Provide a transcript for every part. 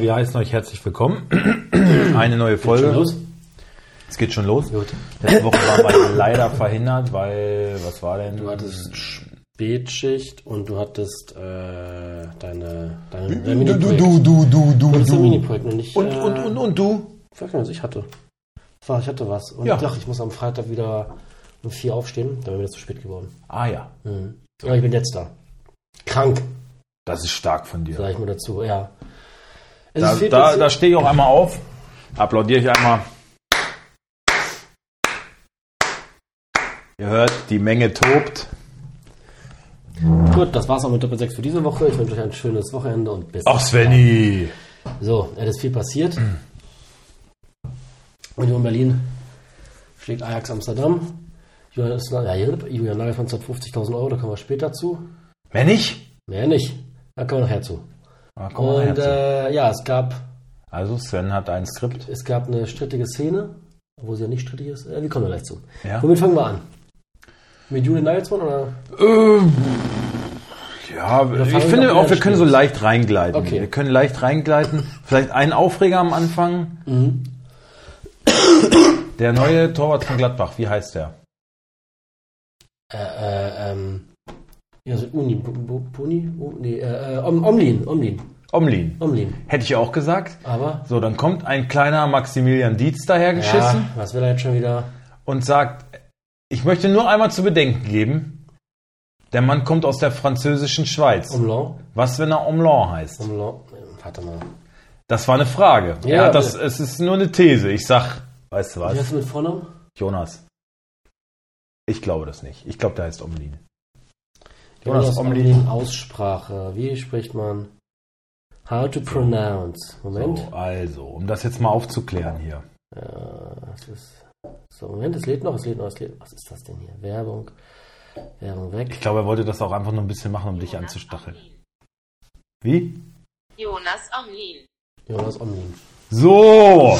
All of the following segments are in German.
Ja, wir heißen euch herzlich willkommen. Eine neue Folge. schon los? Es geht schon los. Gut. Letzte Woche waren wir leider verhindert, weil, was war denn? Du hattest Spätschicht und du hattest äh, deine, deine, dein Mini-Projekt. du, du, du, Du hattest ein Mini-Projekt und nicht. Und, äh, und, und, und du? Gar nicht, was ich hatte. Ich hatte was. Und Ja. ich dachte, ich muss am Freitag wieder um vier aufstehen. Dann wäre mir das zu spät geworden. Ah ja, Mhm. Aber ich bin jetzt da. Krank, das ist stark von dir. sage ich mal dazu. Ja. Es Da, da, da stehe ich auch einmal auf, applaudiere ich einmal. Ihr hört, die Menge tobt. Gut, das war's auch mit Doppel 6 für diese Woche. Ich wünsche euch ein schönes Wochenende und bis. Ach Svenny. So, es ist viel passiert. Union Berlin schlägt Ajax Amsterdam. Julian, ja, Julian Nagelsmann zahlt 50.000 Euro, da kommen wir später zu. Mehr nicht? Mehr nicht. Da kommen wir nachher zu. Na, her Und äh, ja, es gab, Also Sven hat ein Skript. es gab eine strittige Szene, obwohl sie ja nicht strittig ist. Äh, wir kommen gleich zu. Ja. Womit fangen wir an? Mit Julian Nagelsmann oder? Ja, Oder ich finde auch, wir können so leicht reingleiten. Okay. Wir können leicht reingleiten. Vielleicht einen Aufreger am Anfang. Mhm. Der neue Torwart von Gladbach, wie heißt der? Äh, äh, ähm, ja, so Uni, U- nee, äh, äh, Om- Omlin, Omlin, Omlin. Omlin. Hätte ich auch gesagt. Aber, So, dann kommt ein kleiner Maximilian Dietz dahergeschissen ja, was will er jetzt schon wieder? und sagt, ich möchte nur einmal zu bedenken geben, der Mann kommt aus der französischen Schweiz. Omlin? Was, wenn er Omlon heißt? Omlin, äh, warte mal. Das war eine Frage. Ja, hat das, es ist nur eine These. Ich sag, weißt du Wie was? heißt du mit Vornamen? Jonas. Ich glaube das nicht. Ich glaube, der heißt Omlin. Jonas Jonas Omlin. Omlin, Aussprache. Wie spricht man? How to pronounce. Moment. So, also, um das jetzt mal aufzuklären hier. Äh, es ist, so, Moment, es lädt noch, es lädt noch, es lädt. Was ist das denn hier? Werbung. Werbung weg. Ich glaube, er wollte das auch einfach nur ein bisschen machen, um dich anzustacheln. Wie? Jonas Omlin. Jonas Omlin. So!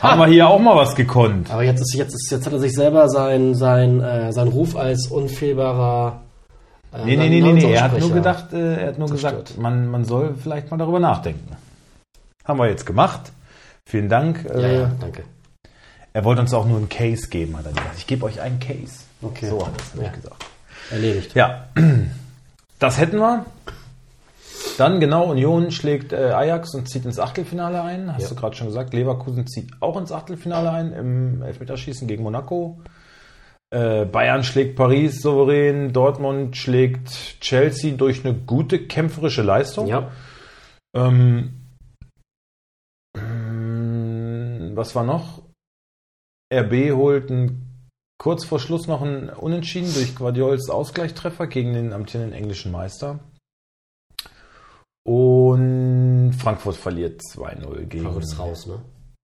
Haben wir hier auch mal was gekonnt. Aber jetzt, ist, jetzt, ist, jetzt hat er sich selber sein, sein, äh, sein Ruf als unfehlbarer. Äh, Nee, nee, nee, nee, nee. Er hat nur gedacht, äh, er hat nur Zerstört. gesagt, man, man soll vielleicht mal darüber nachdenken. Haben wir jetzt gemacht. Vielen Dank. Ja, Äh, ja, danke. Er wollte uns auch nur einen Case geben, hat er gesagt. Ich gebe euch einen Case. Okay. So hat er es nämlich Ja. gesagt. Erledigt. Ja, das hätten wir. Dann genau, Union schlägt äh, Ajax und zieht ins Achtelfinale ein. Hast Ja. du gerade schon gesagt. Leverkusen zieht auch ins Achtelfinale ein im Elfmeterschießen gegen Monaco. Äh, Bayern schlägt Paris souverän. Dortmund schlägt Chelsea durch eine gute kämpferische Leistung. Ja. Ähm, mm, was war noch? RB holt ein, kurz vor Schluss noch ein Unentschieden durch Guardiols Ausgleichstreffer gegen den amtierenden englischen Meister. Und Frankfurt verliert 2-0 gegen, Frankfurt ist raus, ne?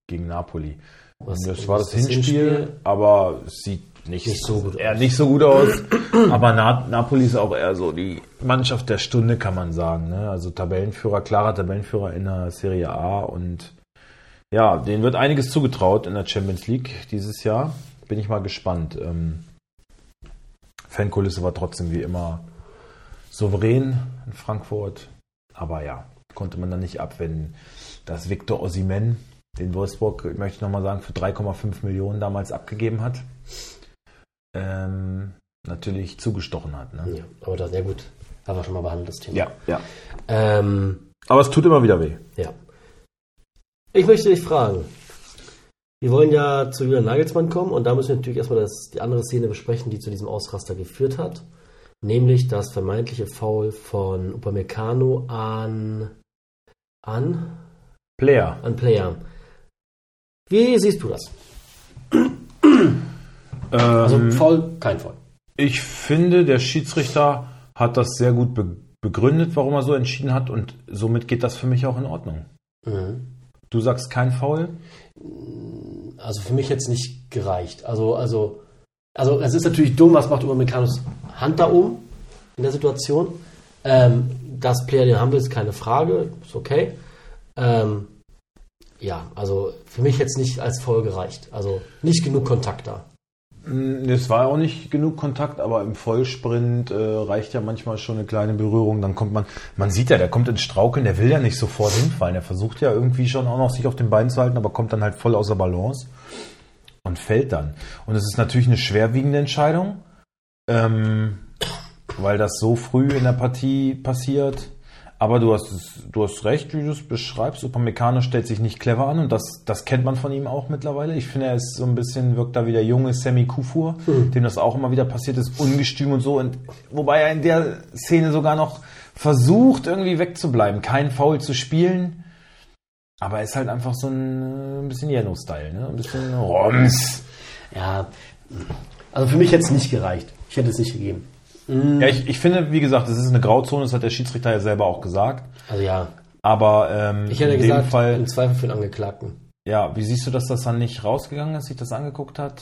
gegen Napoli. Was- Und das war das, das Hinspiel, Hinspiel? aber sieht nicht, Nicht so gut eher aus. nicht so gut aus. aber Na Napoli ist auch eher so die Mannschaft der Stunde, kann man sagen. Ne? Also Tabellenführer, klarer Tabellenführer in der Serie A und ja, denen wird einiges zugetraut in der Champions League dieses Jahr. Bin ich mal gespannt. Ähm, Fankulisse war trotzdem wie immer souverän in Frankfurt. Aber ja, konnte man dann nicht abwenden, dass Victor Osimen, den Wolfsburg, ich möchte nochmal sagen, für 3,5 Millionen damals abgegeben hat, ähm, natürlich zugestochen hat. Ne? Ja, aber das, ja gut. Haben wir schon mal behandelt, das Thema. Ja, ja. Ähm, Aber es tut immer wieder weh. ja. Ich möchte dich fragen. Wir wollen ja zu Julian Nagelsmann kommen und da müssen wir natürlich erstmal das, die andere Szene besprechen, die zu diesem Ausraster geführt hat. Nämlich das vermeintliche Foul von Upamecano an, an, Player. an Player. Wie siehst du das? Also Ähm, Foul, kein Foul. Ich finde, der Schiedsrichter hat das sehr gut be begründet, warum er so entschieden hat und somit geht das für mich auch in Ordnung. Mhm. Du sagst kein Foul? also für mich jetzt nicht gereicht. Also, also, also es ist natürlich dumm, was macht Upamecano's Hand da oben in der Situation. Ähm, dass Player den haben will, ist keine Frage, ist okay. Ähm, ja, also für mich jetzt nicht als voll gereicht. Also nicht genug Kontakt da. Mm, Es war auch nicht genug Kontakt, aber im Vollsprint äh, reicht ja manchmal schon eine kleine Berührung. Dann kommt man, man sieht ja, der kommt ins Straukeln, der will ja nicht sofort hinfallen. Der versucht ja irgendwie schon auch noch sich auf den Beinen zu halten, aber kommt dann halt voll außer Balance und fällt dann. Und es ist natürlich eine schwerwiegende Entscheidung, ähm, weil das so früh in der Partie passiert. Aber du hast, du hast recht, wie du es beschreibst. Upamecano stellt sich nicht clever an und das, das kennt man von ihm auch mittlerweile. Ich finde, er ist so ein bisschen, wirkt da wie der junge Sammy Kufur, dem das auch immer wieder passiert ist, ungestüm und so. Und, wobei er in der Szene sogar noch versucht, irgendwie wegzubleiben, kein Foul zu spielen. Aber er ist halt einfach so ein, äh, ein bisschen Jeno-Style, ne? Ein bisschen Roms. Ja, also für mich hätte es nicht gereicht. Ich hätte es nicht gegeben. Ja, ich, ich finde, wie gesagt, es ist eine Grauzone, das hat der Schiedsrichter ja selber auch gesagt. Also ja, Aber ähm, ich hätte in gesagt, dem Fall, im Zweifel für den Angeklagten. ja, wie siehst du, dass das dann nicht rausgegangen ist, sich das angeguckt hat?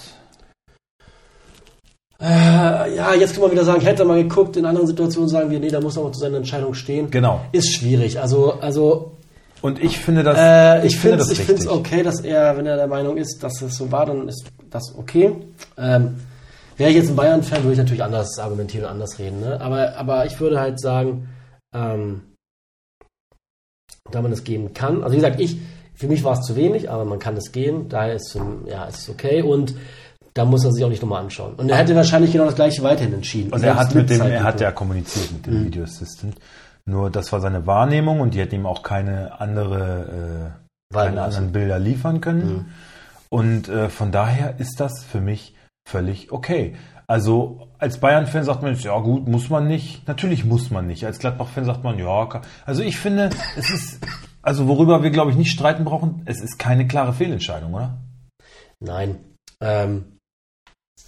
Äh, ja, jetzt kann man wieder sagen, hätte man geguckt, in anderen Situationen sagen wir, nee, da muss er auch zu seiner Entscheidung stehen. Genau. Ist schwierig. Also, also Und ich finde das, äh, ich finde es ich find's richtig. okay, dass er, wenn er der Meinung ist, dass es so war, dann ist das okay. Ähm, Wäre ich jetzt ein Bayern-Fan, würde ich natürlich anders argumentieren und anders reden. Ne? Aber, aber ich würde halt sagen, ähm, da man das geben kann. Also wie gesagt, ich, für mich war es zu wenig, aber man kann es geben. Daher ist es, ja, ist es okay und da muss er sich auch nicht nochmal anschauen. Und er hätte wahrscheinlich genau das gleiche weiterhin entschieden. Und er hat mit dem, er hat ja kommuniziert mit dem Video Assistant. Nur das war seine Wahrnehmung und die hätten ihm auch keine andere, äh, keine anderen Bilder liefern können. Und äh, von daher ist das für mich völlig okay. Also als Bayern-Fan sagt man, jetzt, ja gut, muss man nicht. Natürlich muss man nicht. Als Gladbach-Fan sagt man, ja. Also ich finde, es ist, also worüber wir glaube ich nicht streiten brauchen, es ist keine klare Fehlentscheidung, oder? Nein. Ähm,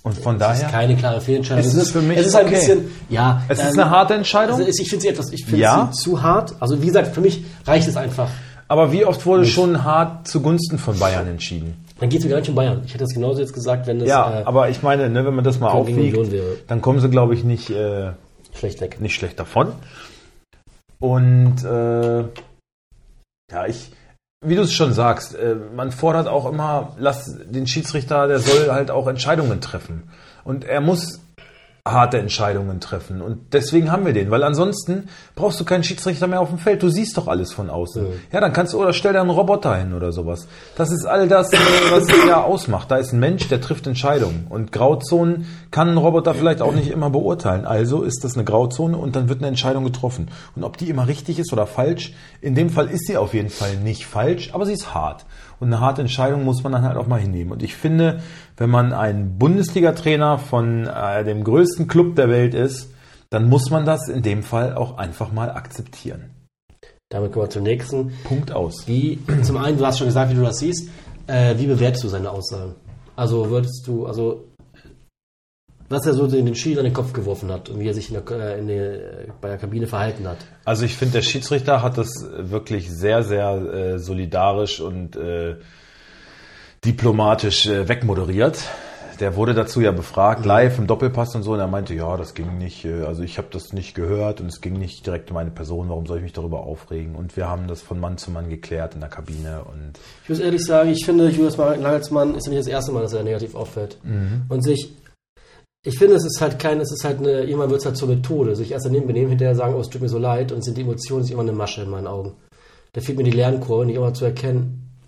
Und von Das daher, ist keine klare Fehlentscheidung. Es ist für mich es ist ein okay. bisschen, ja. es ist ähm, eine harte Entscheidung. Also ich finde sie etwas, ich finde Ja. sie zu hart. Also wie gesagt, für mich reicht es einfach. aber wie oft wurde schon hart zugunsten von Bayern entschieden? Dann geht es gar nicht um Bayern. Ich hätte das genauso jetzt gesagt, wenn es Ja, äh, aber ich meine, ne, wenn man das mal aufwiegt, dann kommen sie, glaube ich, nicht, äh, schlecht weg. nicht schlecht davon. Und äh, ja, ich, wie du es schon sagst, äh, man fordert auch immer, lass den Schiedsrichter, der soll halt auch Entscheidungen treffen. Und er muss harte Entscheidungen treffen. Und deswegen haben wir den, weil ansonsten brauchst du keinen Schiedsrichter mehr auf dem Feld. Du siehst doch alles von außen. Ja, dann kannst du, oder stell da einen Roboter hin oder sowas. Das ist all das, äh, was es ja ausmacht. Da ist ein Mensch, der trifft Entscheidungen. Und Grauzonen kann ein Roboter vielleicht auch nicht immer beurteilen. Also ist das eine Grauzone und dann wird eine Entscheidung getroffen. Und ob die immer richtig ist oder falsch, in dem Fall ist sie auf jeden Fall nicht falsch, aber sie ist hart. Und eine harte Entscheidung muss man dann halt auch mal hinnehmen. Und ich finde, wenn man ein Bundesliga-Trainer von äh, dem größten Club der Welt ist, dann muss man das in dem Fall auch einfach mal akzeptieren. Damit kommen wir zum nächsten. Punkt aus. Wie, zum einen, du hast schon gesagt, wie du das siehst. Äh, wie bewertest du seine Aussagen? Also würdest du, also was er so in den Schild an den Kopf geworfen hat und wie er sich in der, äh, in der, bei der Kabine verhalten hat. Also ich finde, der Schiedsrichter hat das wirklich sehr, sehr äh, solidarisch und äh, diplomatisch äh, wegmoderiert. Der wurde dazu ja befragt, live im Doppelpass und so, und er meinte, ja, das ging nicht, äh, also ich habe das nicht gehört und es ging nicht direkt um meine Person, warum soll ich mich darüber aufregen? Und wir haben das von Mann zu Mann geklärt in der Kabine und Ich muss ehrlich sagen, ich finde, Julius Nagelsmann ist ja nicht das erste Mal, dass er negativ auffällt. Und sich, ich finde, es ist halt kein, es ist halt eine, irgendwann wird es halt zur Methode, sich erst daneben benehmen, hinterher sagen, oh, es tut mir so leid und sind die Emotionen sich immer eine Masche in meinen Augen. Da fehlt mir die Lernkurve, nicht immer zu erkennen.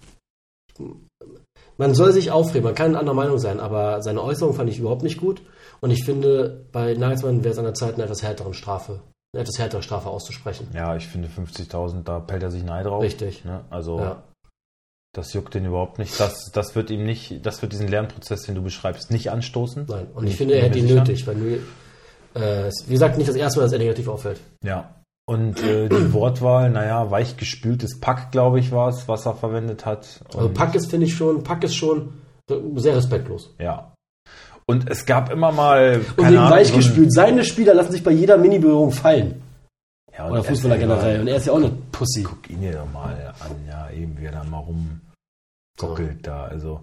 Man soll sich aufregen, man kann anderer Meinung sein, aber seine Äußerung fand ich überhaupt nicht gut. Und ich finde, bei Nagelsmann wäre es an der Zeit, eine etwas härteren Strafe, eine etwas härtere Strafe auszusprechen. ja, ich finde 50.000, da pellt er sich Ei drauf. Richtig. Ne? Also Ja. Das juckt den überhaupt nicht. Das, das wird ihm nicht, das wird diesen Lernprozess, den du beschreibst, nicht anstoßen. Nein. Und ich finde, er hätte ihn nötig, weil nur, äh, wie gesagt, nicht das erste Mal, dass er negativ auffällt. Ja. Und äh, die Wortwahl, naja, weichgespültes Pack, glaube ich, war es, was er verwendet hat. Und, Also Pack ist, finde ich schon, Pack ist schon sehr respektlos. Ja. Und es gab immer mal. Und wegen Ahnung, weichgespült. Seine Spieler lassen sich bei jeder Mini-Berührung fallen. So ja, und Oder er Fußballer generell. Und er ist ja auch eine Pussy. Guck ihn dir doch mal an, ja, eben, wie er da mal rumgockelt da. Also.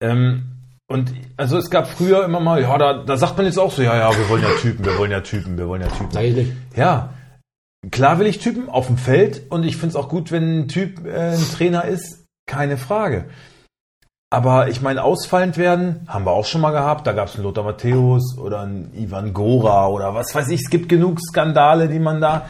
Ähm, und also es gab früher immer mal, ja, da, da sagt man jetzt auch so, ja, ja, wir wollen ja Typen, wir wollen ja Typen, wir wollen ja Typen. Nicht. Ja, klar will ich Typen auf dem Feld und ich finde es auch gut, wenn ein Typ äh, ein Trainer ist, keine Frage. Aber ich meine, ausfallend werden, haben wir auch schon mal gehabt. Da gab es einen Lothar Matthäus oder einen Ivan Gora oder was weiß ich. Es gibt genug Skandale, die man da.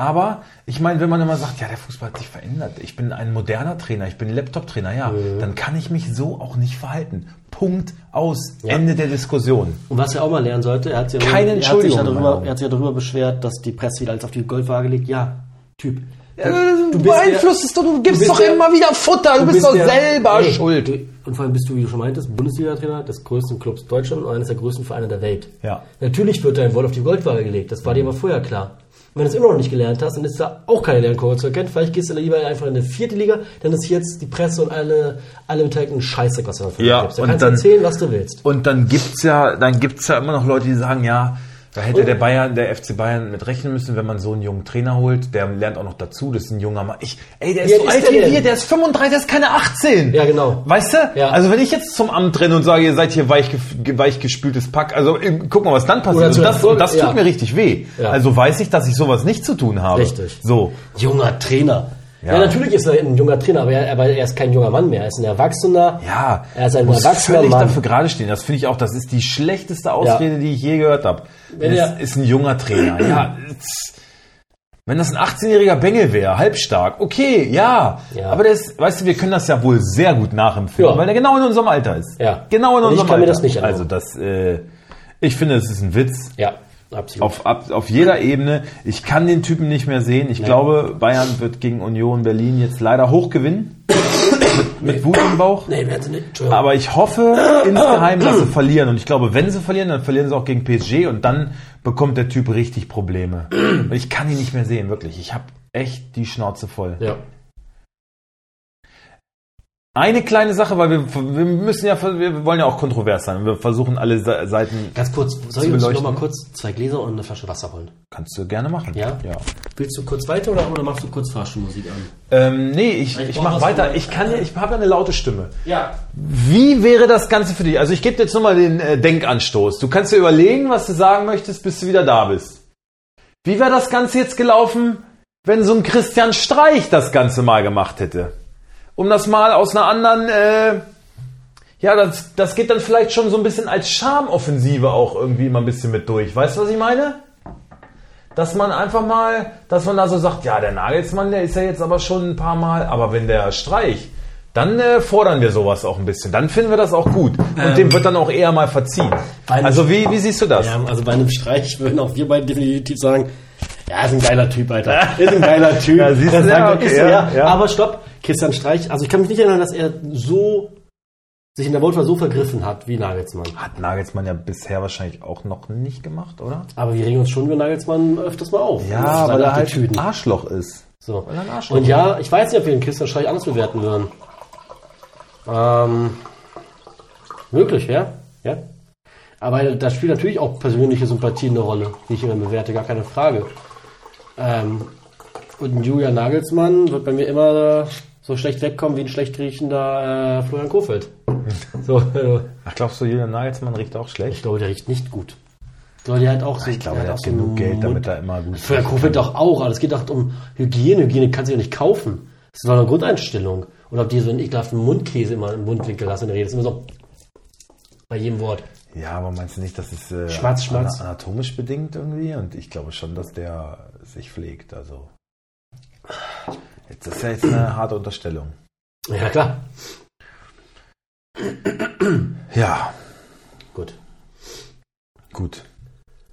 Aber ich meine, wenn man immer sagt, ja, der Fußball hat sich verändert. Ich bin ein moderner Trainer, ich bin Laptop-Trainer, ja, dann kann ich mich so auch nicht verhalten. Punkt aus. Ja. Ende der Diskussion. Und was er auch mal lernen sollte, er hat sich, ja- Keine er hat sich, ja darüber, er hat sich ja darüber beschwert, dass die Presse wieder alles auf die Goldwaage legt. Ja, Typ. Du, bist beeinflusst es doch, du gibst bist doch der- immer wieder Futter, du, bist, doch der- selber Nee, schuld. du- Und vor allem bist du, wie du schon meintest, Bundesliga-Trainer des größten Clubs Deutschland und eines der größten Vereine der Welt. Ja. Natürlich wird dein Wort auf die Goldwaage gelegt. Das war dir aber vorher klar. Wenn du es immer noch nicht gelernt hast, dann ist da auch keine Lernkurve zu erkennen. Vielleicht gehst du lieber einfach in eine vierte Liga, dann ist jetzt die Presse und alle, alle Beteiligten scheiße, was du davon Ja, gibst. Da und kannst dann- du erzählen, was du willst. Und dann gibt's ja, dann gibt's ja immer noch Leute, die sagen, ja, da hätte der Bayern, der FC Bayern mit rechnen müssen, wenn man so einen jungen Trainer holt, der lernt auch noch dazu, das ist ein junger Mann. Ich, ey, der ist Wie so alt alt ist der wie wir, der ist 35, der ist keine 18. Ja, genau. Weißt du? Ja. Also wenn ich jetzt zum Amt renne und sage, ihr seid hier weich, ge- weich gespültes Pack, also ähm, guck mal, was dann passiert. Und der das, und das tut ja. mir richtig weh. Ja. Also weiß ich, dass ich sowas nicht zu tun habe. Richtig. So. Junger Trainer. Ja. Ja. natürlich ist er ein junger Trainer, aber er, aber er ist kein junger Mann mehr. Er ist ein Erwachsener. Ja, Er ist ein muss erwachsener völlig Mann. dafür gerade stehen. Das finde ich auch, das ist die schlechteste Ausrede, die ich je gehört habe. Er- ist ein junger Trainer. Ja, wenn das ein 18-jähriger Bengel wäre, halbstark, okay, ja. Ja. Aber der ist, weißt du, wir können das ja wohl sehr gut nachempfinden, Ja. weil der genau in unserem Alter ist. Ja. Genau in Und ich unserem kann mir Alter. das nicht erlauben. Also das, äh, ich finde, es ist ein Witz. Ja, absolut. Auf, ab, auf jeder Ebene. Ich kann den Typen nicht mehr sehen. Ich glaube, Bayern wird gegen Union Berlin jetzt leider hoch gewinnen. mit, mit Wut im Bauch. nee, werden sie nicht. Aber ich hoffe insgeheim, dass sie verlieren. Und ich glaube, wenn sie verlieren, dann verlieren sie auch gegen PSG und dann bekommt der Typ richtig Probleme. Ich kann ihn nicht mehr sehen, wirklich. Ich habe echt die Schnauze voll. ja. Eine kleine Sache, weil wir, wir müssen ja, wir wollen ja auch kontrovers sein. Wir versuchen alle Se- Seiten. Ganz kurz, soll ich uns noch mal kurz zwei Gläser und eine Flasche Wasser holen? Kannst du gerne machen. Ja? ja. Willst du kurz weiter oder, oder machst du kurz Fahrstuhlmusik an? Ähm, nee, ich, Ich ich mache weiter. Ich kann ja, ich habe ja eine laute Stimme. Ja. Wie wäre das Ganze für dich? Also ich gebe dir jetzt nochmal den äh, Denkanstoß. Du kannst dir überlegen, was du sagen möchtest, bis du wieder da bist. Wie wäre das Ganze jetzt gelaufen, wenn so ein Christian Streich das Ganze mal gemacht hätte? Um das mal aus einer anderen, äh, ja, das, das geht dann vielleicht schon so ein bisschen als Charmoffensive auch irgendwie immer ein bisschen mit durch. Weißt du, was ich meine? Dass man einfach mal, dass man da so sagt, ja, der Nagelsmann, der ist ja jetzt aber schon ein paar Mal, aber wenn der Streich, dann äh, fordern wir sowas auch ein bisschen. Dann finden wir das auch gut. Und dem wird dann auch eher mal verziehen. Also wie, wie siehst du das? Ja, also bei einem Streich würden auch wir beide definitiv sagen, ja, ist ein geiler Typ, Alter. Ist ein geiler Typ. Ja, siehst du, ja, okay, ja. ja. Aber stopp, Christian Streich, also ich kann mich nicht erinnern, dass er so sich in der Wolfer so vergriffen hat wie Nagelsmann. Hat Nagelsmann ja bisher wahrscheinlich auch noch nicht gemacht, oder? Aber wir regen uns schon über Nagelsmann öfters mal auf. Ja, weil er halt ein Arschloch ist. So. Weil er ein Arschloch Und ja, ich weiß nicht, ob wir den Christian Streich anders bewerten würden. Ähm, möglich, ja. ja. Aber da spielt natürlich auch persönliche Sympathie eine Rolle, die ich immer bewerte, gar keine Frage. Ähm, und ein Julian Nagelsmann wird bei mir immer so schlecht wegkommen wie ein schlecht riechender äh, Florian Kofeld. so, also, Ach, glaubst du, Julian Nagelsmann riecht auch ich schlecht? glaube, der riecht nicht gut. Soll der halt auch so, Ich glaube, der er auch hat so genug einen Geld, Mund- damit er immer gut Florian Kofeld doch auch, aber es geht doch um Hygiene. Hygiene kannst du ja nicht kaufen. Das ist doch eine Grundeinstellung. Oder ob die so einen ekelhaften Mundkäse immer im Mundwinkel lassen in der Rede. Das ist immer so bei jedem Wort. Ja, aber meinst du nicht, das ist äh, Schmatz. ana- anatomisch bedingt irgendwie? Und ich glaube schon, dass der sich pflegt. Also jetzt das ist ja jetzt eine harte Unterstellung. Ja, klar. Ja, Gut. gut.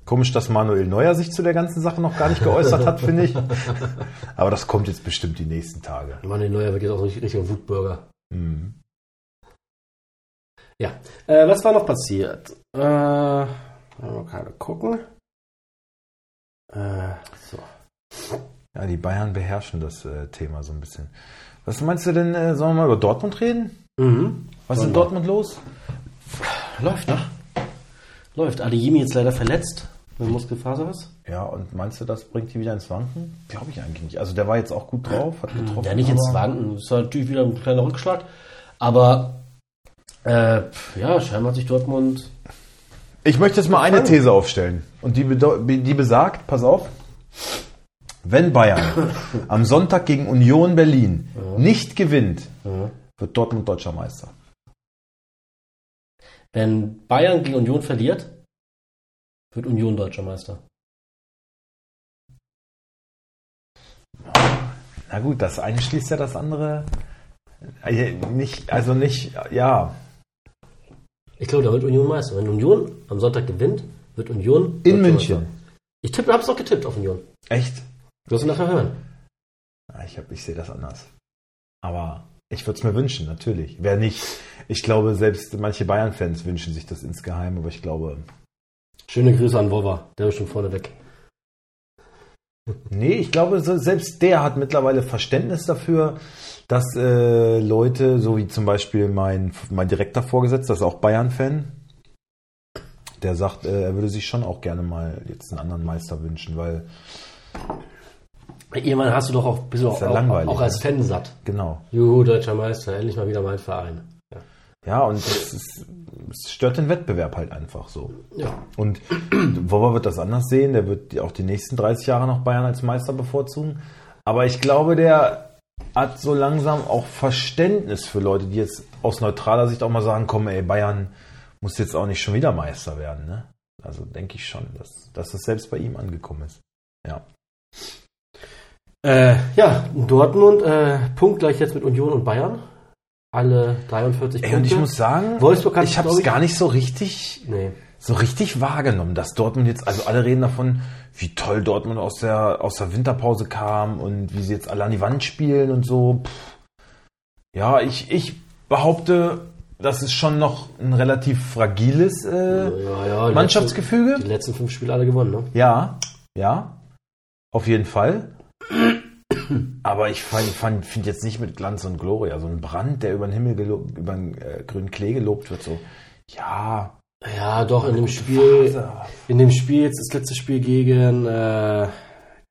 Komisch, dass Manuel Neuer sich zu der ganzen Sache noch gar nicht geäußert hat, finde ich. Aber das kommt jetzt bestimmt die nächsten Tage. Manuel Neuer wird jetzt auch richtig, richtiger Wutbürger. Mhm. Ja. Äh, was war noch passiert? Äh, mal gerade gucken. Äh, so. Ja, die Bayern beherrschen das äh, Thema so ein bisschen. Was meinst du denn, äh, sollen wir mal über Dortmund reden? Mhm. Was ist in. Dortmund los? Läuft, ne? Läuft. Adeyemi jetzt leider verletzt. Mit Muskelfaserriss. Ja, und meinst du, das bringt die wieder ins Wanken? Glaube ich eigentlich nicht. Also der war jetzt auch gut drauf, hat getroffen. Ja, nicht ins Wanken. Das ist natürlich wieder ein kleiner Rückschlag. Aber äh, ja, scheinbar hat sich Dortmund. Ich möchte jetzt mal eine These aufstellen. Und die, die besagt, pass auf, wenn Bayern am Sonntag gegen Union Berlin nicht gewinnt, wird Dortmund deutscher Meister. Wenn Bayern gegen Union verliert, wird Union deutscher Meister. Na gut, das eine schließt ja das andere äh, nicht, also nicht, ja, Ich glaube, da wird Union Meister. Wenn Union am Sonntag gewinnt, wird Union in München. Meister. Ich tippe, hab's doch getippt auf Union. Echt? Wirst du nachher hören. Ah, Ich, hab- ich sehe das anders. Aber ich würde es mir wünschen, natürlich. Wer nicht, ich glaube, selbst manche Bayern-Fans wünschen sich das insgeheim, aber ich glaube, Schöne Grüße an Wova. Der ist schon vorne weg. nee, ich glaube, selbst der hat mittlerweile Verständnis dafür, dass äh, Leute, so wie zum Beispiel mein, mein direkter Vorgesetzter, das ist auch Bayern-Fan, der sagt, äh, er würde sich schon auch gerne mal jetzt einen anderen Meister wünschen, weil, Irgendwann hast du doch auch, bist du auch, ja auch, auch als? Fan satt. genau. Juhu, deutscher Meister, endlich mal wieder mein Verein. Ja. Ja, und es, ist, es stört den Wettbewerb halt einfach so. ja. Und Wobber wird das anders sehen. Der wird auch die nächsten 30 Jahre noch Bayern als Meister bevorzugen. Aber ich glaube, der hat so langsam auch Verständnis für Leute, die jetzt aus neutraler Sicht auch mal sagen, komm, ey, Bayern muss jetzt auch nicht schon wieder Meister werden. Ne? Also denke ich schon, dass, dass das selbst bei ihm angekommen ist. Ja. Äh, ja, Dortmund, äh, punktgleich jetzt mit Union und Bayern. Alle 43 Ey, Punkte. und ich muss sagen, Wolfsburg hat, ich habe es gar nicht so richtig Nee. so richtig wahrgenommen, dass Dortmund jetzt, also alle reden davon, wie toll Dortmund aus der, aus der Winterpause kam und wie sie jetzt alle an die Wand spielen und so. Ja, ich, ich behaupte, das ist schon noch ein relativ fragiles äh, Ja, ja, die Mannschaftsgefüge. Letzten, die letzten fünf Spiele alle gewonnen, ne? Ja, ja, auf jeden Fall. Aber ich finde jetzt nicht mit Glanz und Gloria. So ein Brand, der über den Himmel, gelo- über den äh, grünen Klee gelobt wird, so, ja, Ja, doch, in dem Spiel, Phase. in dem Spiel, jetzt das letzte Spiel gegen, äh,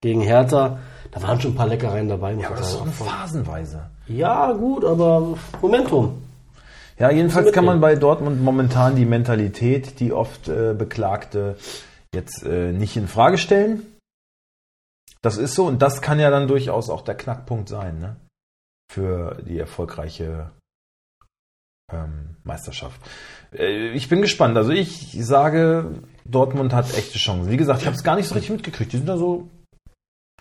gegen Hertha, da waren schon ein paar Leckereien dabei. Ja, aber das ist doch Phasenweise. ja, gut, aber Momentum. Ja, jedenfalls kann man bei Dortmund momentan die Mentalität, die oft äh, beklagte, jetzt äh, nicht in Frage stellen. Das ist so und das kann ja dann durchaus auch der Knackpunkt sein, ne? Für die erfolgreiche ähm, Meisterschaft. Äh, ich bin gespannt. Also ich sage, Dortmund hat echte Chancen. Wie gesagt, ich habe es gar nicht so richtig mitgekriegt. Die sind da so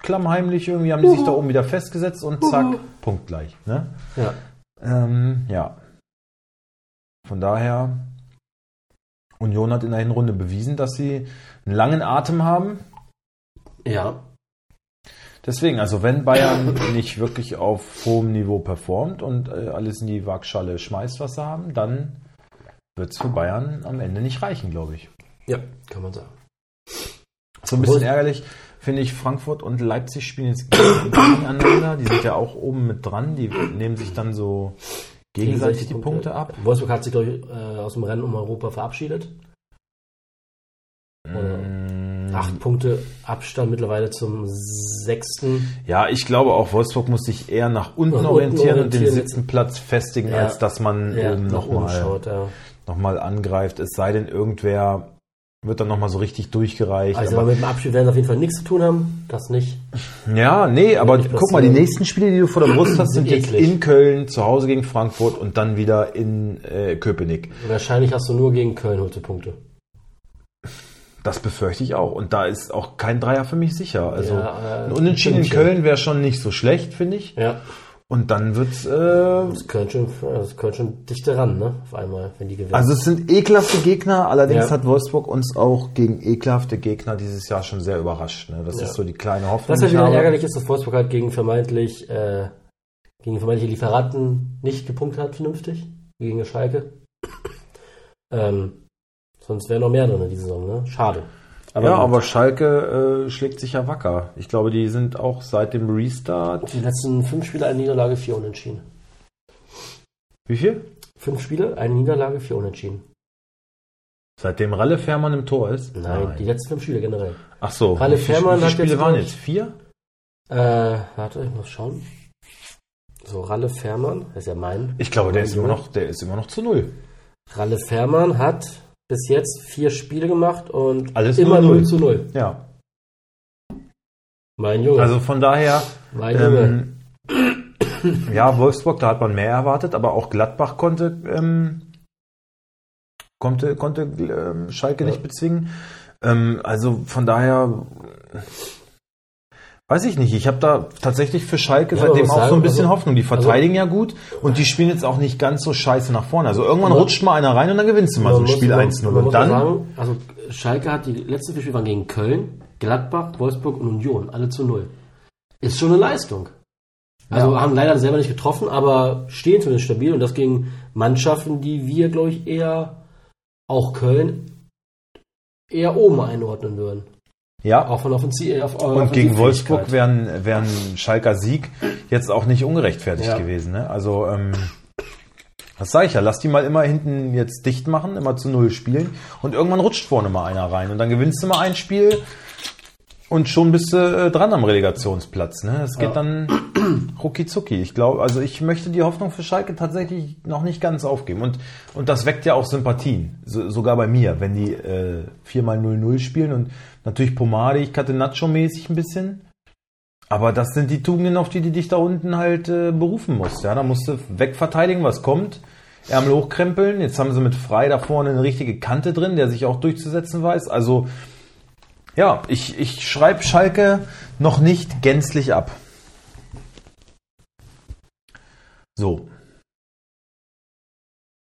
klammheimlich irgendwie, haben die sich da oben wieder festgesetzt und zack, punktgleich. Ne? Ja. Ähm, ja. Von daher, Union hat in der Hinrunde bewiesen, dass sie einen langen Atem haben. Ja. Deswegen, also wenn Bayern nicht wirklich auf hohem Niveau performt und äh, alles in die Waagschale schmeißt, was sie haben, dann wird es für Bayern am Ende nicht reichen, glaube ich. Ja, kann man sagen. So ein bisschen ärgerlich finde ich, Frankfurt und Leipzig spielen jetzt gegeneinander. Die sind ja auch oben mit dran. Die nehmen sich dann so gegenseitig die Punkte ab. Wolfsburg hat sich, glaube ich, äh, aus dem Rennen um Europa verabschiedet. Oder- Mm, Acht Punkte Abstand mittlerweile zum sechsten. Ja, ich glaube auch, Wolfsburg muss sich eher nach unten Nach unten orientieren und den orientieren. siebten Platz festigen, Ja. als dass man Ja, oben nochmal. Ja. noch mal angreift. Es sei denn, irgendwer wird dann nochmal so richtig durchgereicht. Also aber, mit dem Abschied werden sie auf jeden Fall nichts zu tun haben. Das nicht. ja, nee, aber guck mal, die nächsten Spiele, die du vor der Brust hast, sind jetzt Eklig. in Köln, zu Hause gegen Frankfurt und dann wieder in äh, Köpenick. Wahrscheinlich hast du nur gegen Köln heute Punkte. Das befürchte ich auch. Und da ist auch kein Dreier für mich sicher. Also Ja, äh, ein Unentschieden in. Köln wäre schon nicht so schlecht, finde ich. Ja. Und dann wird's äh, Das Köln schon, das schon dichter ran, ne? Auf einmal, wenn die gewinnen. Also es sind ekelhafte Gegner, allerdings Ja. hat Wolfsburg uns auch gegen ekelhafte Gegner dieses Jahr schon sehr überrascht. Ne? Das Ja. ist so die kleine Hoffnung. Was halt wieder ärgerlich ist, dass Wolfsburg halt gegen vermeintlich, äh, gegen vermeintliche Lieferanten nicht gepunktet hat, vernünftig. Gegen eine Schalke. Ähm, sonst wäre noch mehr drin in dieser Saison, ne? Schade. ja, gut. aber Schalke äh, schlägt sich ja wacker. Ich glaube, die sind auch seit dem Restart. Die letzten fünf Spiele eine Niederlage, vier Unentschieden. Wie viel? Fünf Spiele, eine Niederlage, vier Unentschieden. Seitdem Ralle Fährmann im Tor ist? Nein, die letzten fünf Spiele generell. Ach so. Ralle Fährmann hat Spiele jetzt, waren jetzt? Vier? Äh, warte, ich muss schauen. So, Ralle Fährmann, das ist ja mein. Ich glaube, der ist immer noch, der ist immer noch zu null. Ralle Fährmann hat bis jetzt vier Spiele gemacht und Alles immer 0-0. 0 zu 0. Ja. Mein Junge. Also von daher, mein Junge. ähm, ja, Wolfsburg, da hat man mehr erwartet, aber auch Gladbach konnte ähm, Konnte, konnte ähm, Schalke Ja. nicht bezwingen. Ähm, also von daher weiß ich nicht. Ich habe da tatsächlich für Schalke Ja, seitdem auch so ein bisschen also- Hoffnung. Die verteidigen ja gut und die spielen jetzt auch nicht ganz so scheiße nach vorne. Also irgendwann Man- rutscht mal einer rein und dann gewinnst du mal so ein Spiel man- 1-0. man Und dann, sagen, also Schalke hat die letzten vier Spiele waren gegen Köln, Gladbach, Wolfsburg und Union, alle zu null. Ist schon eine Leistung. Also Ja. haben leider selber nicht getroffen, aber stehen zumindest stabil und das gegen Mannschaften, die wir, glaube ich, eher, auch Köln, eher oben einordnen würden. Ja, Auch von Offensiv. Auf, Und gegen Wolfsburg wäre ein, wär ein Schalker Sieg jetzt auch nicht ungerechtfertigt Ja. gewesen. Ne? Also, ähm, das sage ich ja, lass die mal immer hinten jetzt dicht machen, immer zu Null spielen und irgendwann rutscht vorne mal einer rein und dann gewinnst du mal ein Spiel und schon bist du äh, dran am Relegationsplatz. Ne? Es geht Ja. dann rucki zucki. Ich glaube, also ich möchte die Hoffnung für Schalke tatsächlich noch nicht ganz aufgeben und, und das weckt ja auch Sympathien, so, sogar bei mir, wenn die äh, viermal 0-0 spielen und natürlich pomadig, Catenaccio-mäßig ein bisschen. Aber das sind die Tugenden, auf die du dich da unten halt äh, berufen musst. Ja, da musst du wegverteidigen, was kommt. Ärmel hochkrempeln. Jetzt haben sie mit Frei da vorne eine richtige Kante drin, der sich auch durchzusetzen weiß. Also, ja, ich, ich schreibe Schalke noch nicht gänzlich ab. So.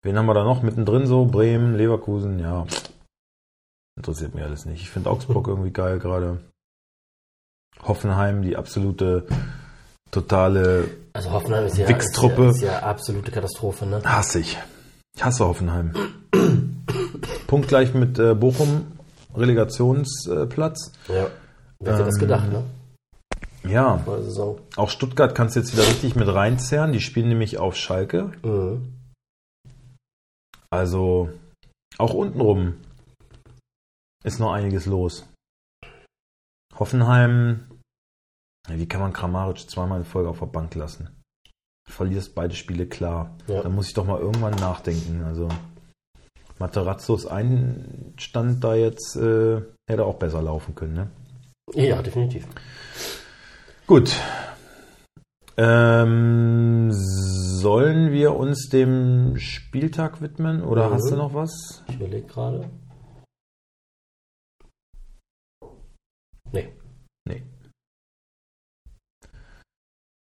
Wen haben wir da noch mittendrin so? Bremen, Leverkusen, ja. Interessiert mich alles nicht. Ich finde Augsburg irgendwie geil gerade. Hoffenheim, die absolute, totale Also Hoffenheim ist ja, Wichstruppe. Ist ja, ist ja absolute Katastrophe, ne? Hasse ich. Ich hasse Hoffenheim. Punktgleich mit äh, Bochum, Relegationsplatz. Ja. Wer hätte das Ähm, gedacht, ne? Ja, auch Stuttgart kannst du jetzt wieder richtig mit reinzerren. Die spielen nämlich auf Schalke. Mhm. Also auch untenrum ist noch einiges los. Hoffenheim, ja, wie kann man Kramaric zweimal in Folge auf der Bank lassen? Du verlierst beide Spiele klar. Ja. Da muss ich doch mal irgendwann nachdenken. Also Materazzos Einstand da jetzt äh, hätte auch besser laufen können. Ne? Ja, definitiv. Gut. Ähm, sollen wir uns dem Spieltag widmen oder Mhm. hast du noch was? Ich überlege gerade.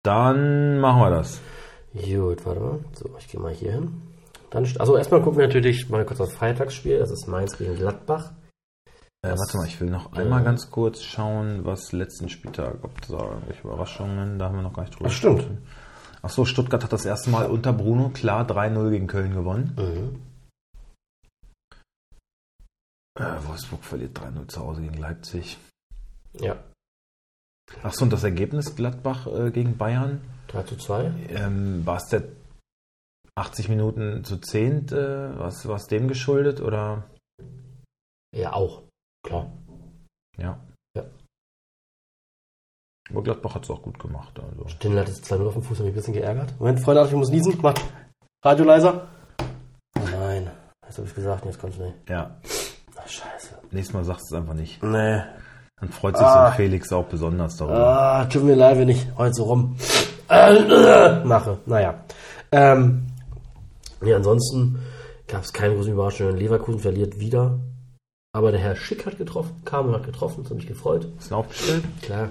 Dann machen wir das. Gut, warte mal. So, ich gehe mal hier hin. Dann, also erstmal gucken wir natürlich mal kurz aufs Freitagsspiel. Das ist Mainz gegen Gladbach. Äh, Das- warte mal, ich will noch einmal ganz kurz schauen, was letzten Spieltag, ob da irgendwelche Überraschungen, da haben wir noch gar nicht drüber Ach, stimmt. gesprochen. Ach so, Stuttgart hat das erste Mal unter Bruno klar 3-0 gegen Köln gewonnen. Mhm. Äh, Wolfsburg verliert 3-0 zu Hause gegen Leipzig. Ja, Ach so, und das Ergebnis Gladbach äh, gegen Bayern? 3 zu 2. Ähm, war es der 80 Minuten zu 10, äh, was was dem geschuldet oder? Ja, auch. Klar. Ja. Ja. Aber Gladbach hat es auch gut gemacht. Also. Stindl hat jetzt 2-0 auf dem Fuß, hat mich ein bisschen geärgert. Moment, Freunde, ich muss niesen. Mach Radio leiser. Oh nein. Jetzt habe ich gesagt, jetzt kommt's nicht. Ja, Ach, scheiße. nächstes Mal sagst du es einfach nicht. Nee. Dann freut sich so Ah. ein Felix auch besonders darüber. Ah, tut mir leid, wenn ich heute so rum äh, mache. Naja. Ähm, nee, ansonsten gab es keine großen Überraschungen. Leverkusen verliert wieder. Aber der Herr Schick hat getroffen, kam und hat getroffen, das hat mich gefreut. Ist er aufgestellt? Klar.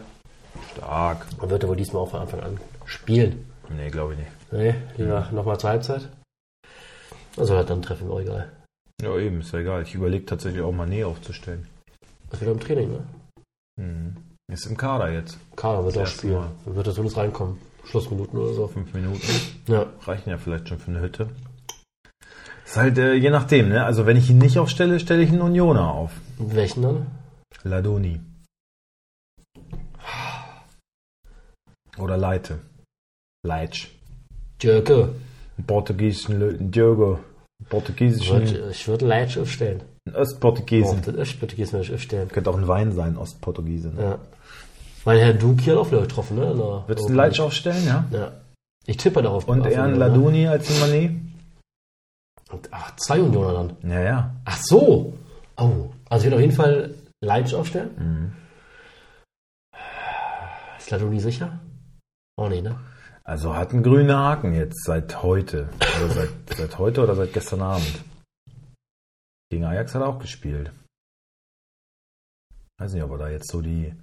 Stark. Und wird er wohl diesmal auch von Anfang an spielen. Nee, glaube ich nicht. Nee, lieber nochmal zur Halbzeit. Also halt dann treffen wir auch egal. Ja, eben, ist ja egal. Ich überlege tatsächlich auch Mané aufzustellen. Das wieder im Training, ne? Hm. Ist im Kader jetzt. Kader wird auch spielen. Mal. Dann wird er zumindest reinkommen. Schlussminuten oder so. Fünf Minuten. Ja. Reichen ja vielleicht schon für eine Hütte. Ist halt äh, je nachdem, ne? Also wenn ich ihn nicht aufstelle, stelle ich einen Unioner auf. Welchen dann? Ladoni. Oder Leite. Leitsch. Jörke. Einen portugiesischen Diogo. Einen Ich portugiesischen, würde würd Leitsch aufstellen. Einen Oh, Ostportugiesen. würde ich aufstellen. Könnte auch ein Wein sein, Ostportugiese. Ne? Ja. Weil Herr Duke hat auch wieder getroffen, ne? Der Würdest du einen Leitsch aufstellen, ja? Ja. Ich tippe darauf. Und eher einen Unioner. Laduni als einen Mané? Und, ach, zwei Unioner dann. Ja, ja. Ach so. Oh. Also ich würde auf jeden Fall Leitsch aufstellen. Mhm. Ist Ladoni sicher? Oh nee, ne? Also hat einen grünen Haken jetzt seit heute. Oder seit, seit heute oder seit gestern Abend. Gegen Ajax hat er auch gespielt. Weiß nicht, ob er da jetzt so die,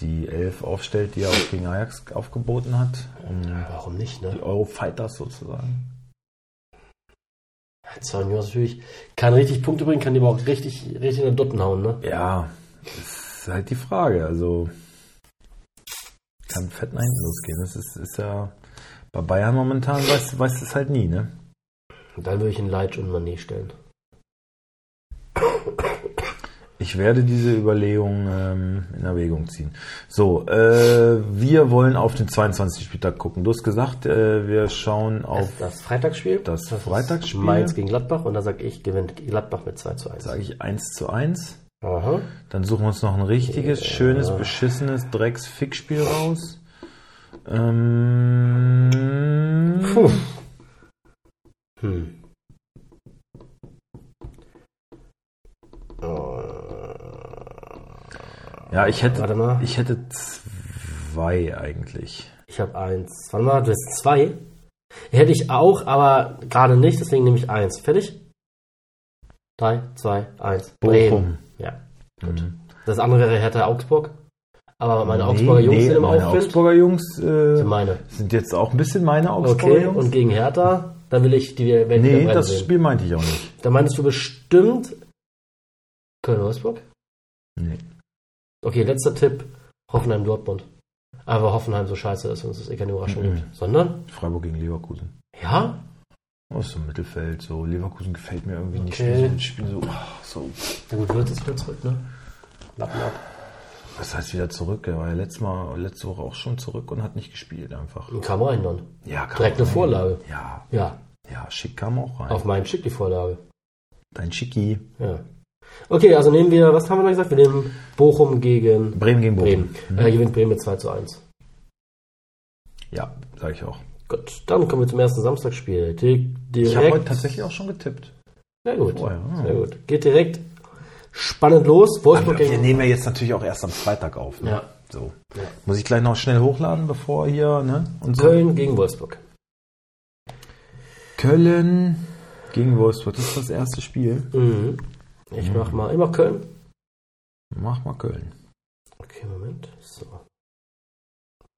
die Elf aufstellt, die er auch gegen Ajax aufgeboten hat. Um Warum nicht, die ne? Eurofighters sozusagen. Zorn natürlich kann richtig Punkte bringen, kann die aber auch richtig, richtig in den Dotten hauen, ne? Ja, das ist halt die Frage. Also kann fett nach hinten losgehen. Das ist, ist ja bei Bayern momentan weiß, weiß es halt nie, ne? Dann würde ich einen Leitsch und Mané stellen. Ich werde diese Überlegung ähm, in Erwägung ziehen. So, äh, wir wollen auf den 22. Spieltag gucken. Du hast gesagt, äh, wir schauen auf, Das Freitagsspiel. Das ist Freitagsspiel. Mainz gegen Gladbach und da sage ich, gewinnt Gladbach mit 2 zu 1. sage ich, 1 zu 1. Aha. Dann suchen wir uns noch ein richtiges, schönes, beschissenes Drecks-Fickspiel raus. Ähm, Puh. Hm. Ja, ich hätte, Warte mal. ich hätte zwei eigentlich. Ich habe eins. Warte mal, du hast zwei. Hätte ich auch, aber gerade nicht, deswegen nehme ich eins. Fertig? Drei, zwei, eins. Bochum. Ja. Mhm. Das andere wäre Hertha Augsburg. Aber meine Nee, Augsburger Jungs nee, sind im meine Aufwind. Augsburger Jungs äh, Sind meine. sind jetzt auch ein bisschen meine Augsburger Okay, Jungs. und gegen Hertha, dann will ich die Welt nee, das sehen. Spiel meinte ich auch nicht. Da meinst du bestimmt Köln-Wolfsburg? Nee. Okay, letzter Tipp: Hoffenheim-Dortmund. Aber Hoffenheim so scheiße ist und es eh keine Überraschung Mhm. gibt. Sondern, Freiburg gegen Leverkusen. ja, Oh, ist so im Mittelfeld. So Leverkusen gefällt mir irgendwie nicht. Okay. Die spielen so, ach, so. na gut, wird es wieder zurück, ne? Lappen ab. Was heißt wieder zurück? Er war ja letztes Mal, letzte Woche auch schon zurück und hat nicht gespielt einfach. Und kam rein dann. Ja, kam Direkt eine rein. Vorlage. Ja, Ja, ja, schick kam auch rein. auf meinen Schick die Vorlage. Dein Schicki. Ja. Okay, also nehmen wir, was haben wir noch gesagt? Wir nehmen Bochum gegen Bremen gegen Bochum. Bremen. Mhm. Äh, gewinnt Bremen mit 2 zu 1. Ja, sage ich auch. Gut, dann kommen wir zum ersten Samstagsspiel. Di- Ich habe heute Direkt. tatsächlich auch schon getippt. Sehr gut. Vorher, ja. Sehr gut. Geht direkt spannend los. Wolfsburg Aber wir gegen. nehmen ja jetzt natürlich auch erst am Freitag auf. Ne? Ja. So. Ja. Muss ich gleich noch schnell hochladen, bevor hier, ne? Und so. Köln gegen Wolfsburg. Köln gegen Wolfsburg. Das ist das erste Spiel. Mhm. Ich mach mal immer Köln. Mach mal Köln. Okay, Moment. So.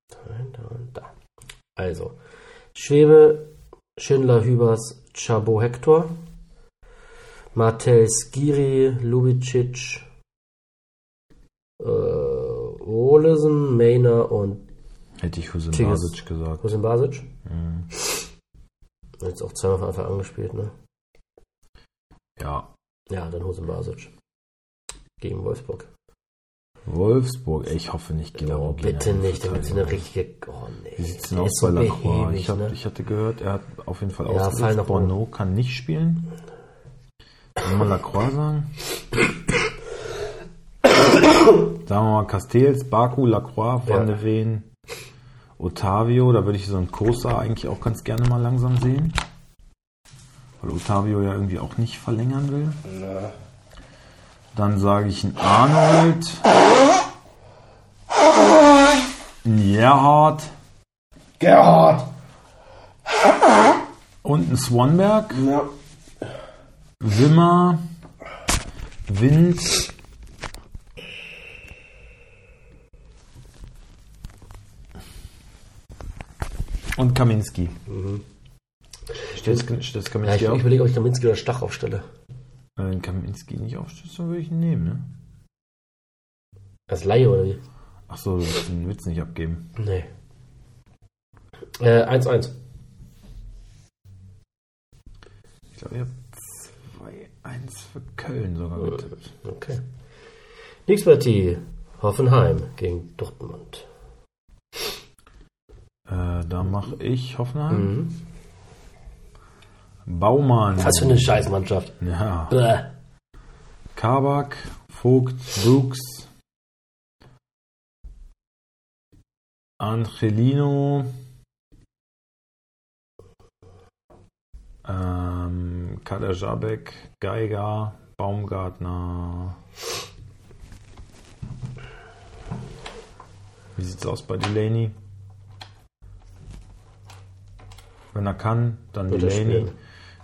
Da, da und da. Also. Schwebe, Schindler, Hübers, Chabo, Hector. Martel, Skiri, Lubicic, äh, Olesen, Mainer und Hätte ich Husin Tigges. Basic gesagt. Husin Basic. Mhm. Jetzt auch zweimal von Anfang an gespielt, ne? Ja. Ja, dann Husin Basic. Gegen Wolfsburg. Wolfsburg. Ich hoffe nicht genau. Oh, bitte nicht, dann gibt's eine richtige. Oh nee. Wie sieht's Der denn aus bei Lacroix? Ich, hab, ne? ich hatte gehört, er hat auf jeden Fall Ja, ausgesetzt. Bono kann nicht spielen. Kann man Lacroix sagen? sagen wir mal Castells, Baku, Lacroix, Van Ja. de Ven, Otavio. Da würde ich so einen Kosa eigentlich auch ganz gerne mal langsam sehen. Weil Otavio ja irgendwie auch nicht verlängern will. Dann sage ich einen Arnold. Ein Gerhard. Gerhard! Und ein Swanberg. Ja. Wimmer. Wind. Und Kaminski. Stellst, stellst Ja, ich, ich überlege, ob ich Kaminski oder Stach aufstelle. Wenn Kaminski nicht aufstößt, dann würde ich ihn nehmen, ne? Als Laie oder wie? Ach so, du willst den Witz nicht abgeben. Nee. Äh, 1-1. Ich glaube, ich habe 2-1 für Köln sogar getippt. Okay. Nächste Partie. Hoffenheim gegen Dortmund. Äh, da mache ich Hoffenheim. Mhm. Baumann. Was für eine Scheißmannschaft. Ja. Bäh. Kabak, Vogt, Brooks, Angelino, ähm, Kader Jabek, Geiger, Baumgartner. Wie sieht's aus bei Delaney? Wenn er kann, dann Wird Delaney.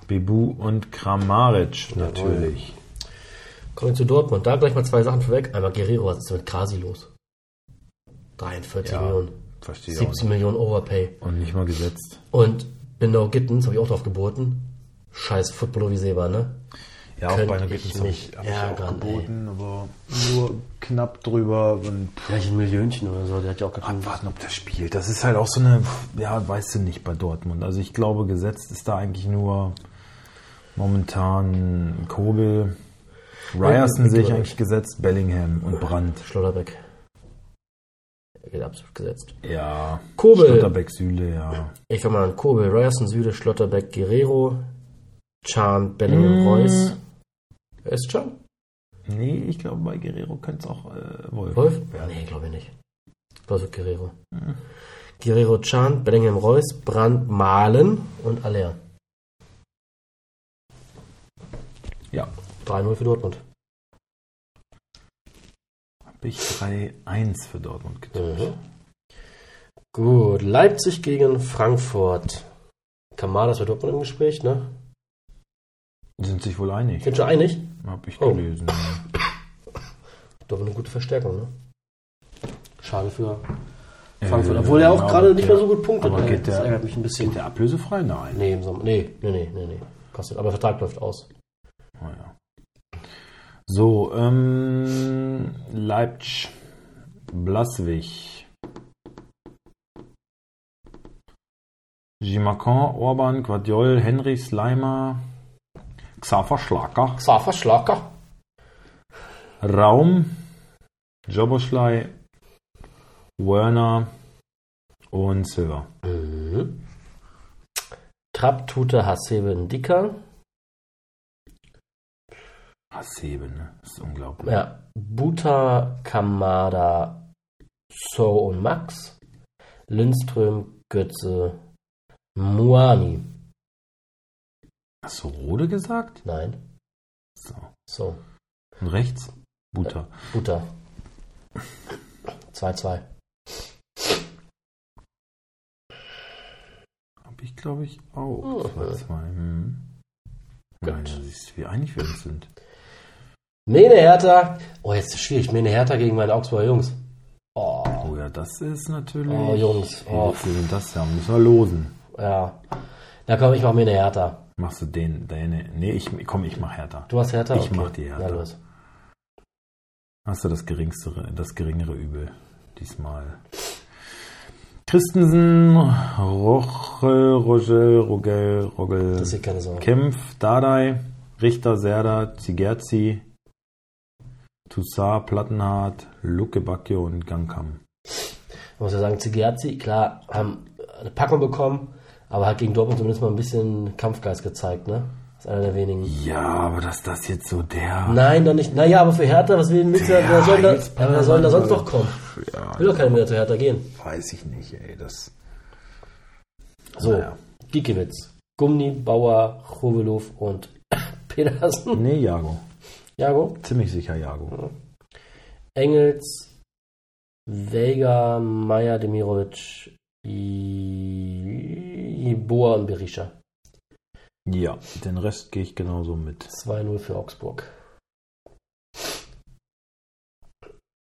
Bebu und Kramaric natürlich. Kommen wir zu Dortmund. Da gleich mal zwei Sachen vorweg. Einmal Guerrero, was ist mit Krasi los? 43 Ja, Millionen. Verstehe auch 17 Millionen Overpay. Und nicht mal gesetzt. Und Bindau Gittens, habe ich auch drauf geboten. Scheiß Footballer wie Seba, ne? Ja, auch Könnte bei einer ich Gittens habe mich ich, hab ich auch ärgern, geboten, aber nur knapp drüber und Vielleicht ein Millionchen oder so, der hat ja auch gar abwarten, ob der spielt. Das ist halt auch so eine, ja, weißt du nicht bei Dortmund. Also ich glaube, gesetzt ist da eigentlich nur momentan Kobel. Ryerson sehe ich eigentlich gesetzt, Bellingham und Brandt. Schlotterbeck. Er geht absolut gesetzt. Ja. Kobel. Schlotterbeck, Süle, ja. Ich fange mal an. Kobel, Ryerson, Süde, Schlotterbeck, Guerrero, Chan, Bellingham, Mm. Reus. Wer ist Chan? Nee, ich glaube, bei Guerrero könnte es auch äh, Wolf. Wolf? werden. Nee, glaube ich nicht. Was wird Guerrero? Guerrero, Chan, Bellingham, Reus, Brandt, Malen und Aller. Ja. 3-0 für Dortmund. Habe ich 3-1 für Dortmund getippt. Mhm. Gut, Leipzig gegen Frankfurt. Kamada ist bei Dortmund im Gespräch, ne? Sind sich wohl einig. Sind schon einig? Habe ich Oh. gelesen. Dortmund eine gute Verstärkung, ne? Schade für Äh, Frankfurt. Obwohl er auch gerade nicht mehr so gut punktet. aber ne? geht das der- ärgert mich ein bisschen. Geht der ablösefrei? Nein. Nee, im Sommer. Nee, nee, nee, nee, nee. Kostet. Aber der Vertrag läuft aus. Oh, ja. So, ähm, Leipzig, Blaswig, Gimacan, Orban, Guardiol, Henry, Slimer, Xaver Schlager, Xaver Schlager. Raum, Joboschlei, Werner und Silver. Mhm. Trapp, Tute, Hasebe, Dicker. Hasebe, ne? Das ist unglaublich. Ja. Buta, Kamada, So und Max. Lindström, Götze, Muani. Hast du Rode gesagt? Nein. So. So. Und rechts? Buta. Buta. 2-2. Hab ich, glaube ich, auch. Mhm. Zwei, zwei. Hm. Gut. Nein, das ist, wie einig wir uns sind. Mene Hertha. Oh, jetzt ist es schwierig. Mene Hertha gegen meine Augsburger Jungs. Oh, Oh ja, das ist natürlich. Oh, Jungs. Oh. Wie sind das ja? Müssen wir losen. ja. Na komm, ich mach Mene Hertha. Machst du den, deine. Nee, ich, komm, ich mach härter. Du hast Hertha? Ich mach die Hertha. Na los. Hast du das geringste, das geringere Übel diesmal. Christensen, Rochel, Rogel, Rogel, Rogel, Das ist keine Sorge. Kempf, Dardai, Richter, Serda, Zigerzi, Toussaint, Plattenhardt, Luke Bacchio und Gangkam. Man muss ja sagen, Zigerzi, klar, haben eine Packung bekommen, aber hat gegen Dortmund zumindest mal ein bisschen Kampfgeist gezeigt, ne? ist einer der wenigen. Ja, aber dass das jetzt so der. Nein, doch nicht. Naja, aber für Hertha, was will denn Mixer? Der Wer soll da, wer soll da sonst noch kommen? Ja, Will doch keiner mehr zu Hertha gehen. weiß ich nicht, ey. Das. So, Naja. Giekewitz, Gumni, Bauer, Chovelow und Pedersen. Nee, Jago. Jago, Ziemlich sicher Jago. Engels, Vega, Meier, Demirovic, I- Boa und Berisha. Ja, den Rest gehe ich genauso mit. 2-0 für Augsburg.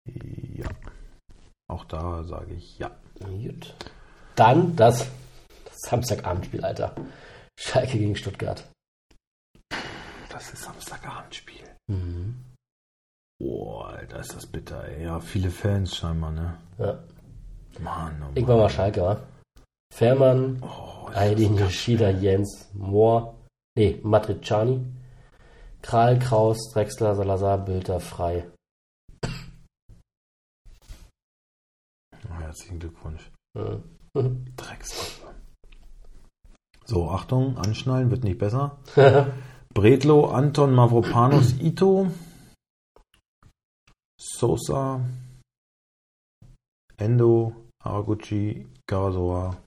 Ja. Auch da sage ich ja. Gut. Dann das Samstagabendspiel, Alter. Schalke gegen Stuttgart. Das ist Samstagabendspiel. Mhm. Boah, Alter, ist das bitter, ey. Ja, viele Fans scheinbar, ne? Ja. Mann, oh Mann. Ich war mal Schalke, wa? Fährmann, Oh, Aydin Yoshida, Jens, Mohr, nee, Matriciani, Kral, Kraus, Drexler, Salazar, Bülter, Frei. Oh, herzlichen Glückwunsch. Mhm. Dreckspappe. So, Achtung, anschnallen, wird nicht besser. Bredlo, Anton, Mavropanos, Ito, Sosa, Endo, Haraguchi, Karasoa,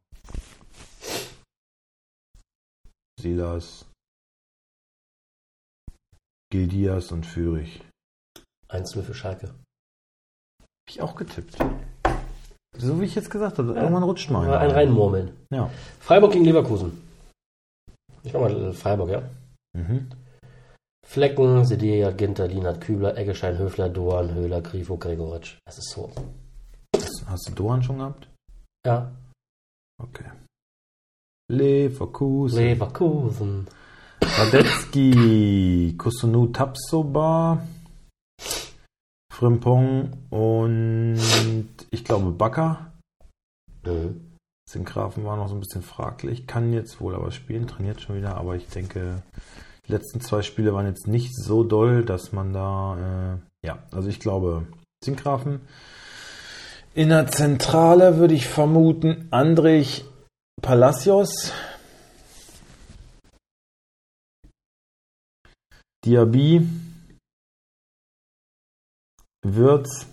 Silas, Gildias und Fürich. 1-0 für Schalke. Hab ich auch getippt. So wie ich jetzt gesagt habe, irgendwann rutscht mal. Ein reinmurmeln. Ja. Freiburg gegen Leverkusen. Ich mach mal Freiburg, ja. Mhm. Flecken, Sedeja, Ginter, Lienert, Kübler, Eggeschein, Höfler, Doan, Höhler, Grifo, Gregoritsch. Das ist so. Hast du Dohan schon gehabt? Ja. Okay. Leverkusen. Leverkusen. Radetzky, Kusunu Tapsoba, Frimpong und ich glaube Bakker. Mhm. Zinkgrafen war noch so ein bisschen fraglich, kann jetzt wohl aber spielen, trainiert schon wieder, aber ich denke, die letzten zwei Spiele waren jetzt nicht so doll, dass man da, äh, ja, also ich glaube, Zinkgrafen. In der Zentrale würde ich vermuten, Andrich Palacios. Diaby. Wirtz.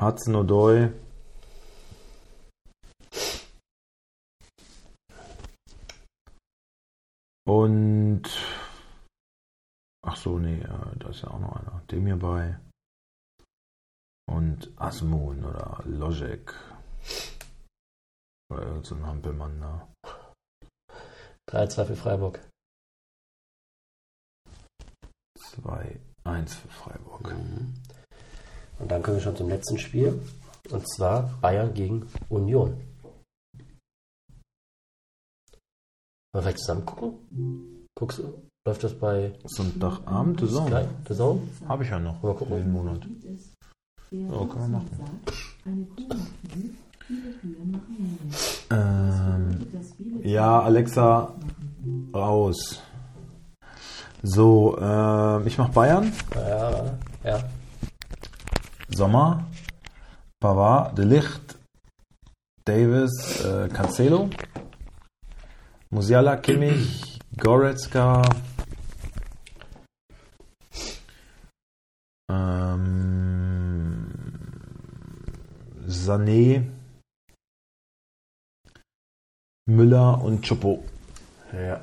Hudson O'Doy. Und ach so, nee, äh, da ist ja auch noch einer. Dem hier bei. Und Asmun oder Logic. Oder irgend so ein Hampelmann da. 3-2 für Freiburg. 2-1 für Freiburg. Mhm. Und dann kommen wir schon zum letzten Spiel. Und zwar Bayern gegen Union. Wollen wir vielleicht zusammen gucken? Guckst du? Läuft das bei Sonntagabend, The Zone. The Zone? Habe ich ja noch. Mal gucken. Jeden Monat. So, können wir machen. Ähm, ja, Alexa, raus. So, ähm, ich mache Bayern. Ja, ja. Sommer, Pavard, De Licht, Davis, äh, Cancelo, Musiala, Kimmich, Goretzka, ähm, Sané, Müller und Chopo. ja.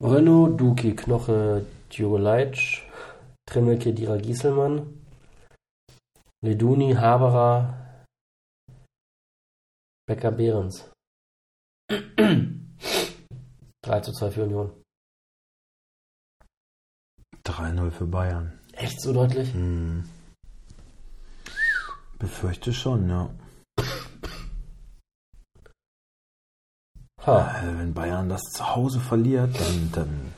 Renault, Duki, Knoche, Djurolaic, Trimmel, Kedira, Gieselmann, Leduni, Haberer, Becker, Behrens. 3 zu 2 für Union. 3-0 für Bayern. Echt so deutlich? Hm. Befürchte schon, ja. Ha. Äh, Wenn Bayern das zu Hause verliert, dann, dann,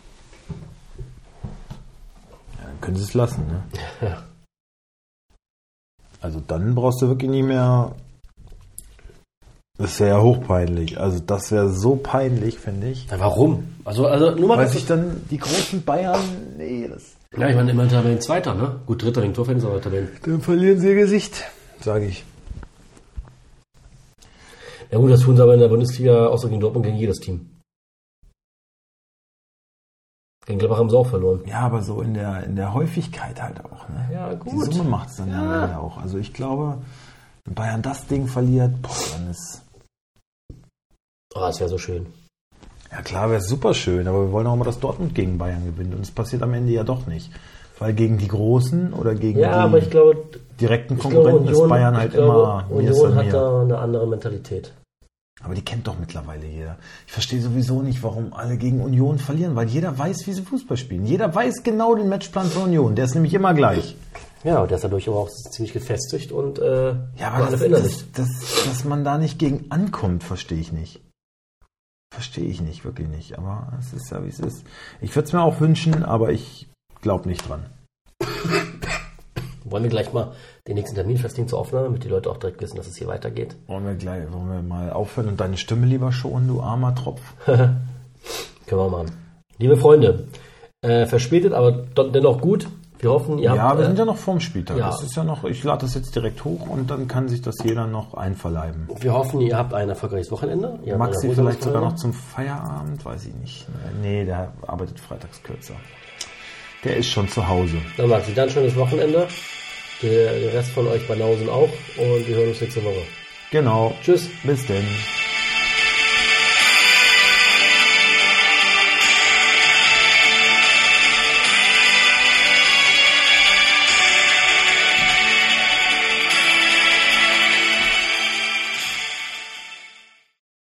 ja, dann können sie es lassen. Ne? Ja. Also dann brauchst du wirklich nicht mehr. Das wäre ja hochpeinlich. Also das wäre so peinlich, finde ich. Ja, warum? Also, also nur mal Weil sich dann die großen Bayern, nee, das, Ja, ich meine, immer Tabellen Zweiter, ne? Gut, Dritter wegen Torfans, aber Tabellen. dann verlieren sie ihr Gesicht, sage ich. Ja gut, das tun sie aber in der Bundesliga außer gegen Dortmund gegen jedes Team. Gegen Gladbach haben sie auch verloren. Ja, aber so in der, in der Häufigkeit halt auch. Ne? Ja, Die gut. Summe macht es dann ja. Ende auch. Also ich glaube, wenn Bayern das Ding verliert, boah, dann ist. Oh, das wäre so schön. Ja klar, wäre super schön, aber wir wollen auch mal, dass Dortmund gegen Bayern gewinnt. Und es passiert am Ende ja doch nicht. Weil gegen die Großen oder gegen Ja, die aber ich glaube, direkten ich glaube Konkurrenten Union, ist Bayern halt glaube, immer ist Union hat da eine andere Mentalität. Aber die kennt doch mittlerweile jeder. Ich verstehe sowieso nicht, warum alle gegen Union verlieren, weil jeder weiß, wie sie Fußball spielen. Jeder weiß genau den Matchplan von Union. Der ist nämlich immer gleich. Ja, und der ist dadurch aber auch ziemlich gefestigt und äh, Ja, aber das, verinnerlicht. das, das, dass man da nicht gegen ankommt, verstehe ich nicht. Verstehe ich nicht, wirklich nicht. Aber es ist ja, wie es ist. Ich würde es mir auch wünschen, aber ich glaube nicht dran. Wollen wir gleich mal den nächsten Termin festlegen zur Aufnahme, damit die Leute auch direkt wissen, dass es hier weitergeht. Wollen wir gleich, wollen wir mal aufhören und deine Stimme lieber schonen, du armer Tropf? Können wir machen. Liebe Freunde, äh, verspätet, aber dennoch gut. Wir hoffen, ihr Ja, habt... wir äh, sind ja noch vorm Spieltag. ja. Das ist ja noch, ich lade das jetzt direkt hoch und dann kann sich das jeder noch einverleiben. wir hoffen, ihr habt ein erfolgreiches Wochenende. Ihr Maxi vielleicht sogar noch zum Feierabend, weiß ich nicht. Nee, der arbeitet freitags kürzer. Der ist schon zu Hause. Dann Maxi, dann schönes Wochenende. Der, der Rest von euch bei Nausen auch. Und wir hören uns nächste Woche. Genau. Tschüss. Bis denn.